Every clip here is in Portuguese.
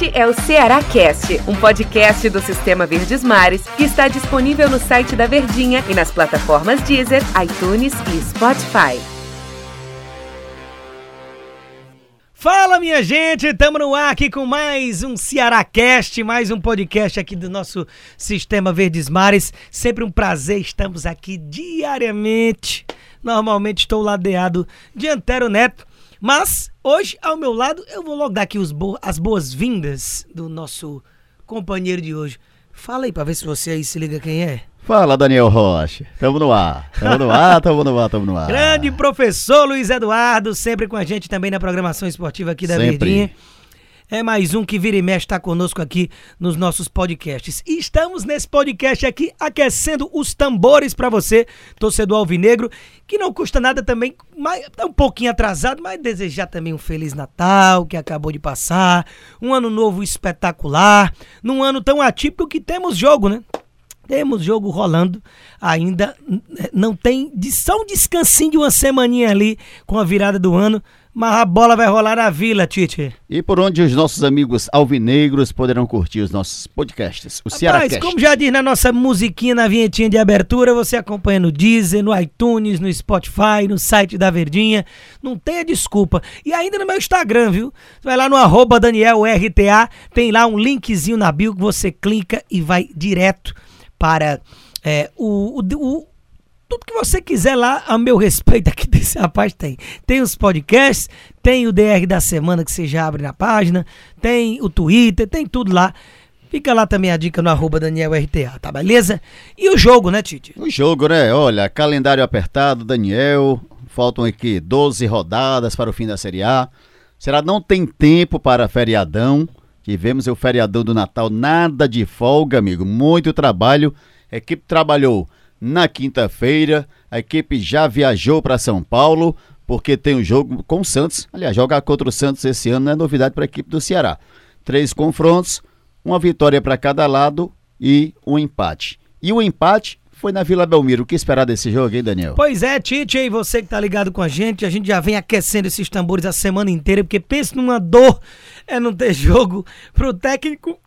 Este é o Ceará Cast, um podcast do Sistema Verdes Mares que está disponível no site da Verdinha e nas plataformas Deezer, iTunes e Spotify. Fala minha gente, estamos no ar aqui com mais um Ceará Cast, mais um podcast aqui do nosso Sistema Verdes Mares. Sempre um prazer, estamos aqui diariamente. Normalmente estou ladeado de Antero Neto, mas hoje ao meu lado eu vou logo dar aqui bo as boas-vindas do nosso companheiro de hoje. Fala aí para ver se você aí se liga quem é. Fala, Daniel Rocha. Tamo no ar. Tamo no ar, tamo no ar, tamo no ar. Grande professor Luiz Eduardo, sempre com a gente também na programação esportiva aqui da Sempre. Verdinha. É mais um que vira e mexe está conosco aqui nos nossos podcasts. E estamos nesse podcast aqui aquecendo os tambores para você, torcedor alvinegro, que não custa nada também, mas tá um pouquinho atrasado, mas desejar também um feliz Natal que acabou de passar, um ano novo espetacular, num ano tão atípico que temos jogo, né? Temos jogo rolando ainda. n- Não tem só um descansinho de uma semaninha ali com a virada do ano. Mas a bola vai rolar na vila, Tite. E por onde os nossos amigos alvinegros poderão curtir os nossos podcasts? O Ceará Rapaz, como já diz na nossa musiquinha, na vinhetinha de abertura, você acompanha no Deezer, no iTunes, no Spotify, no site da Verdinha. Não tenha desculpa. E ainda no meu Instagram, viu? Vai lá no arroba DanielRTA, tem lá um linkzinho na bio que você clica e vai direto para é, o, o, o- tudo que você quiser lá, a meu respeito aqui desse rapaz tem. Tem os podcasts, tem o DR da semana que você já abre na página, tem o Twitter, tem tudo lá. Fica lá também a dica no arroba DanielRTA, tá beleza? E o jogo, né, Tite? O jogo, né? Olha, calendário apertado, Daniel. Faltam aqui 12 rodadas para o fim da Série A. Será não tem tempo para feriadão. Tivemos o feriadão do Natal, nada de folga, amigo. Muito trabalho. A equipe trabalhou na quinta-feira. A equipe já viajou para São Paulo, porque tem um jogo com o Santos. Aliás, jogar contra o Santos esse ano não é novidade para a equipe do Ceará. Três confrontos, uma vitória para cada lado e um empate. E o empate foi na Vila Belmiro. O que esperar desse jogo, hein, Daniel? Pois é, Tite, aí você que tá ligado com a gente, a gente já vem aquecendo esses tambores a semana inteira, porque pensa numa dor é não ter jogo pro técnico.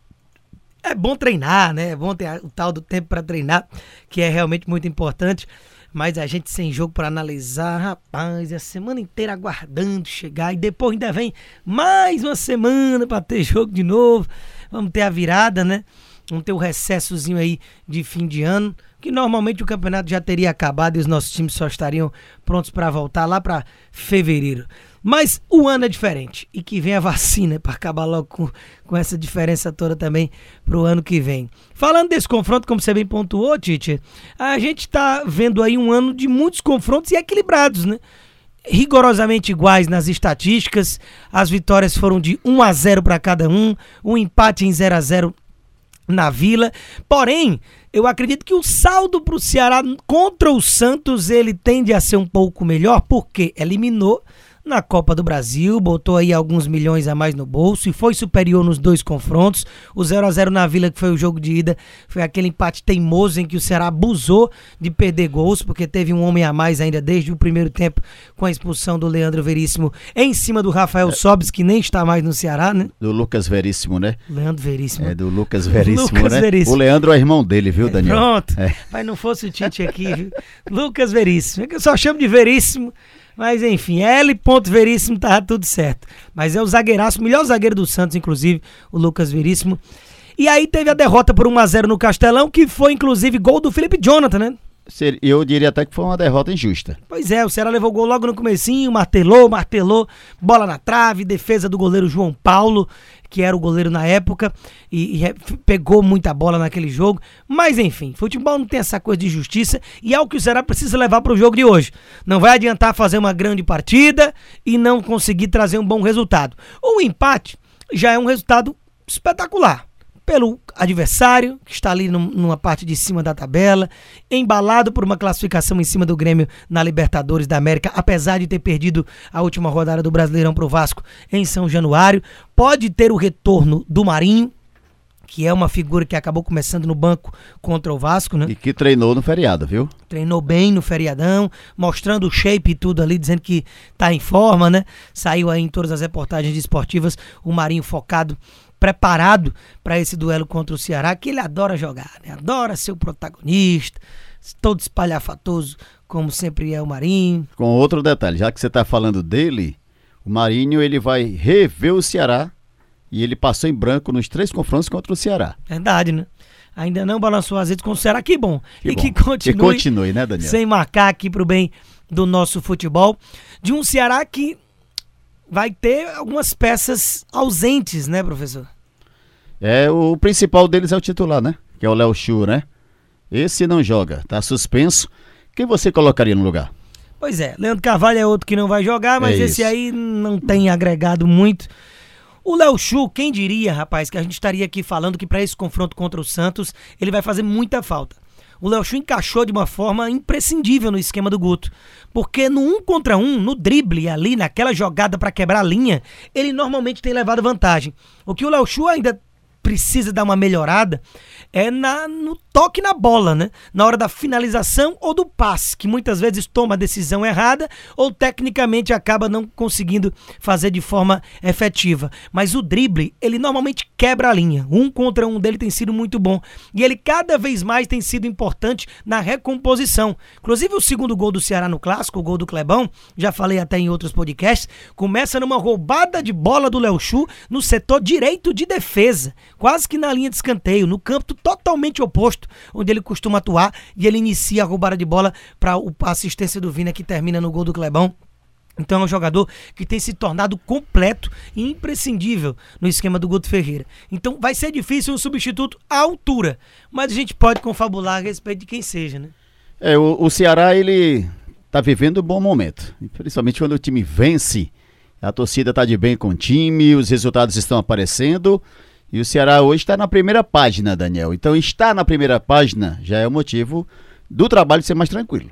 É bom treinar, né? É bom ter o tal do tempo pra treinar, que é realmente muito importante. Mas a gente sem jogo pra analisar, rapaz, é a semana inteira aguardando chegar e depois ainda vem mais uma semana pra ter jogo de novo. Vamos ter a virada, né? Vamos ter o recessozinho aí de fim de ano, que normalmente o campeonato já teria acabado e os nossos times só estariam prontos pra voltar lá pra fevereiro. Mas o ano é diferente e que vem a vacina pra acabar logo com, com essa diferença toda também pro ano que vem. Falando desse confronto, como você bem pontuou, Tite, a gente tá vendo aí um ano de muitos confrontos e equilibrados, né? rigorosamente iguais nas estatísticas. As vitórias foram de 1 a 0 para cada um, um empate em 0 a 0 na Vila. Porém, eu acredito que o saldo para o Ceará contra o Santos ele tende a ser um pouco melhor, porque eliminou na Copa do Brasil, botou aí alguns milhões a mais no bolso e foi superior nos dois confrontos. O 0 a 0 na Vila, que foi o jogo de ida, foi aquele empate teimoso em que o Ceará abusou de perder gols, porque teve um homem a mais ainda desde o primeiro tempo com a expulsão do Leandro Veríssimo em cima do Rafael Sobis, que nem está mais no Ceará, né? Do Lucas Veríssimo, né? Leandro Veríssimo. É, do Lucas Veríssimo, Lucas né? Veríssimo. O Leandro é irmão dele, viu, Daniel? Pronto. É. Mas não fosse o Tite aqui, viu? Lucas Veríssimo. É que eu só chamo de Veríssimo. Mas enfim, L. Veríssimo tá tudo certo. Mas é o zagueiraço, o melhor zagueiro do Santos, inclusive, o Lucas Veríssimo. E aí teve a derrota por 1x0 no Castelão, que foi inclusive gol do Felipe Jonathan, né? Eu diria até que foi uma derrota injusta. Pois é, o Ceará levou gol logo no comecinho, martelou, martelou, bola na trave, defesa do goleiro João Paulo, que era o goleiro na época, e, e, pegou muita bola naquele jogo. Mas enfim, futebol não tem essa coisa de justiça, e é o que o Ceará precisa levar para o jogo de hoje. Não vai adiantar fazer uma grande partida e não conseguir trazer um bom resultado. O empate já é um resultado espetacular pelo adversário, que está ali num- numa parte de cima da tabela, embalado por uma classificação em cima do Grêmio na Libertadores da América, apesar de ter perdido a última rodada do Brasileirão pro Vasco em São Januário. Pode ter o retorno do Marinho, que é uma figura que acabou começando no banco contra o Vasco, né? E que treinou no feriado, viu? Treinou bem no feriadão, mostrando o shape e tudo ali, dizendo que tá em forma, né? Saiu aí em todas as reportagens esportivas o Marinho focado preparado para esse duelo contra o Ceará, que ele adora jogar, né? adora ser o protagonista, todo espalhafatoso, como sempre é o Marinho. Com outro detalhe, já que você está falando dele, o Marinho ele vai rever o Ceará e ele passou em branco nos três confrontos contra o Ceará. Verdade, né? Ainda não balançou as redes com o Ceará, que bom. Que e bom. que continue, Que continue, né, Daniel? sem marcar aqui pro bem do nosso futebol. De um Ceará que vai ter algumas peças ausentes, né, professor? É, o principal deles é o titular, né? Que é o Léo Chu, né? Esse não joga, tá suspenso. Quem você colocaria no lugar? Pois é, Leandro Carvalho é outro que não vai jogar, mas É esse aí não tem agregado muito. O Léo Chu, quem diria, rapaz, que a gente estaria aqui falando que para esse confronto contra o Santos, ele vai fazer muita falta. O Léo Chu encaixou de uma forma imprescindível no esquema do Guto. Porque no um contra um, no drible ali, naquela jogada para quebrar a linha, ele normalmente tem levado vantagem. O que o Léo Chu ainda precisa dar uma melhorada é na, no toque na bola, né? Na hora da finalização ou do passe, que muitas vezes toma a decisão errada ou tecnicamente acaba não conseguindo fazer de forma efetiva. Mas o drible, ele normalmente quebra a linha. Um contra um dele tem sido muito bom. E ele cada vez mais tem sido importante na recomposição. Inclusive o segundo gol do Ceará no Clássico, o gol do Clebão, já falei até em outros podcasts, começa numa roubada de bola do Léo Chu no setor direito de defesa, quase que na linha de escanteio, no campo totalmente oposto, onde ele costuma atuar, e ele inicia a roubada de bola para a assistência do Vina que termina no gol do Clebão. Então é um jogador que tem se tornado completo e imprescindível no esquema do Guto Ferreira. Então vai ser difícil um substituto à altura, mas a gente pode confabular a respeito de quem seja, né? É, o, o Ceará, ele tá vivendo um bom momento. Principalmente quando o time vence, a torcida tá de bem com o time, os resultados estão aparecendo. E o Ceará hoje está na primeira página, Daniel. Então estar na primeira página já é o motivo do trabalho ser mais tranquilo.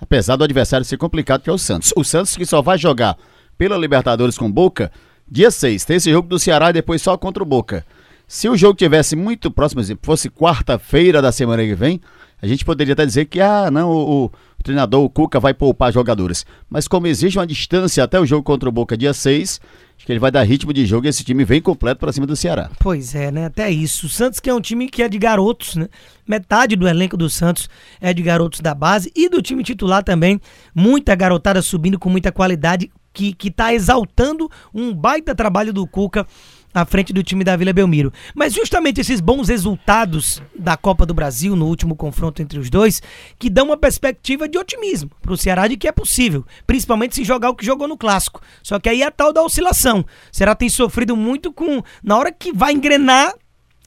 Apesar do adversário ser complicado, que é o Santos. O Santos que só vai jogar pela Libertadores com Boca dia 6. Tem esse jogo do Ceará e depois só contra o Boca. Se o jogo tivesse muito próximo, fosse quarta-feira da semana que vem, a gente poderia até dizer que, ah, não, o, o treinador, o Cuca, vai poupar jogadores. Mas como existe uma distância até o jogo contra o Boca dia 6, acho que ele vai dar ritmo de jogo e esse time vem completo para cima do Ceará. Pois é, né? Até isso. O Santos que é um time que é de garotos, né? Metade do elenco do Santos é de garotos da base e do time titular também. Muita garotada subindo com muita qualidade que, que tá exaltando um baita trabalho do Cuca à frente do time da Vila Belmiro. Mas justamente esses bons resultados da Copa do Brasil no último confronto entre os dois, que dão uma perspectiva de otimismo pro Ceará de que é possível, principalmente se jogar o que jogou no clássico. Só que aí é a tal da oscilação. O Ceará tem sofrido muito com na hora que vai engrenar,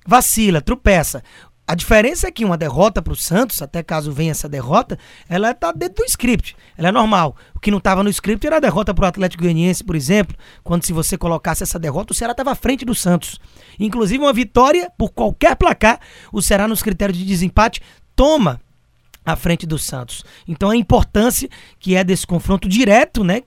vacila, tropeça. A diferença é que uma derrota para o Santos, até caso venha essa derrota, ela está dentro do script. Ela é normal. O que não estava no script era a derrota para o Atlético Goianiense, por exemplo, quando se você colocasse essa derrota, o Ceará estava à frente do Santos. Inclusive uma vitória por qualquer placar, o Ceará nos critérios de desempate toma à frente do Santos. Então a importância que é desse confronto direto, né?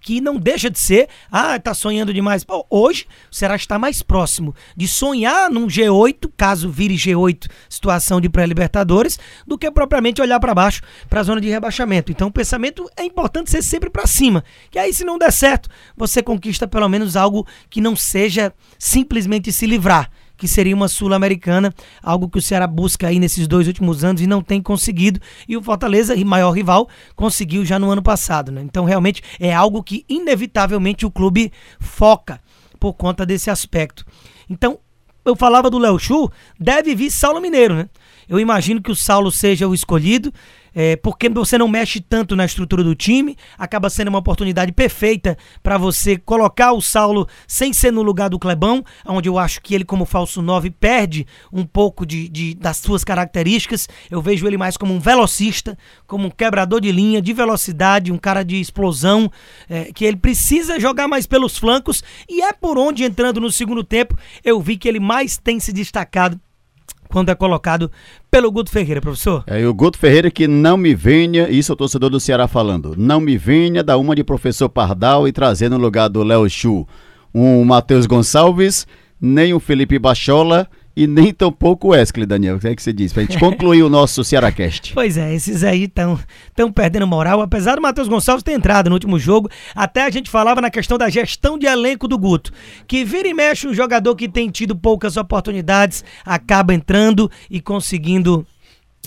Que não deixa de ser, ah, tá sonhando demais. Pô, hoje o Ceará está mais próximo de sonhar num G8, caso vire G8, situação de pré-libertadores, do que propriamente olhar para baixo, para a zona de rebaixamento. Então o pensamento é importante ser sempre para cima, que aí se não der certo, você conquista pelo menos algo que não seja simplesmente se livrar que seria uma sul-americana, algo que o Ceará busca aí nesses dois últimos anos e não tem conseguido, e o Fortaleza, maior rival, conseguiu já no ano passado, né? Então realmente é algo que inevitavelmente o clube foca por conta desse aspecto. Então, eu falava do Léo Chu, deve vir Saulo Mineiro, né? Eu imagino que o Saulo seja o escolhido, é, porque você não mexe tanto na estrutura do time, acaba sendo uma oportunidade perfeita para você colocar o Saulo sem ser no lugar do Clebão, onde eu acho que ele, como falso 9, perde um pouco de, de- das suas características. Eu vejo ele mais como um velocista, como um quebrador de linha, de velocidade, um cara de explosão, é, que ele precisa jogar mais pelos flancos, e é por onde, entrando no segundo tempo, eu vi que ele mais tem se destacado quando é colocado pelo Guto Ferreira, professor. É, o Guto Ferreira que não me venha, isso é o torcedor do Ceará falando, não me venha dar uma de professor Pardal e trazer no lugar do Léo Chu um Matheus Gonçalves, nem o Felipe Bachola e nem tão pouco Wesley, Daniel. O que é que você diz? Pra gente concluir o nosso Cearacast. Pois é, esses aí estão tão perdendo moral, apesar do Matheus Gonçalves ter entrado no último jogo. Até a gente falava na questão da gestão de elenco do Guto. Que vira e mexe um jogador que tem tido poucas oportunidades, acaba entrando e conseguindo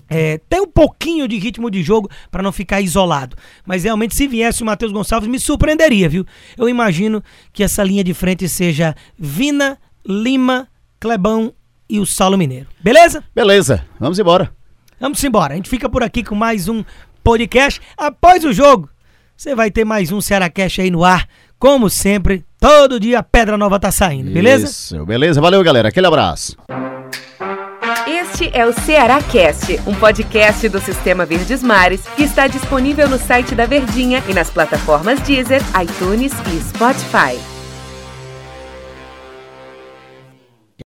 é, ter um pouquinho de ritmo de jogo para não ficar isolado. Mas realmente, se viesse o Matheus Gonçalves, me surpreenderia, viu? Eu imagino que essa linha de frente seja Vina, Lima, Clebão e o Saulo Mineiro. Beleza? Beleza, vamos embora. Vamos embora. A gente fica por aqui com mais um podcast. Após o jogo, você vai ter mais um Cearacast aí no ar. Como sempre, todo dia a Pedra Nova tá saindo, beleza? Isso, beleza. Valeu, galera. Aquele abraço. Este é o Ceará Cast, um podcast do Sistema Verdes Mares que está disponível no site da Verdinha e nas plataformas Deezer, iTunes e Spotify.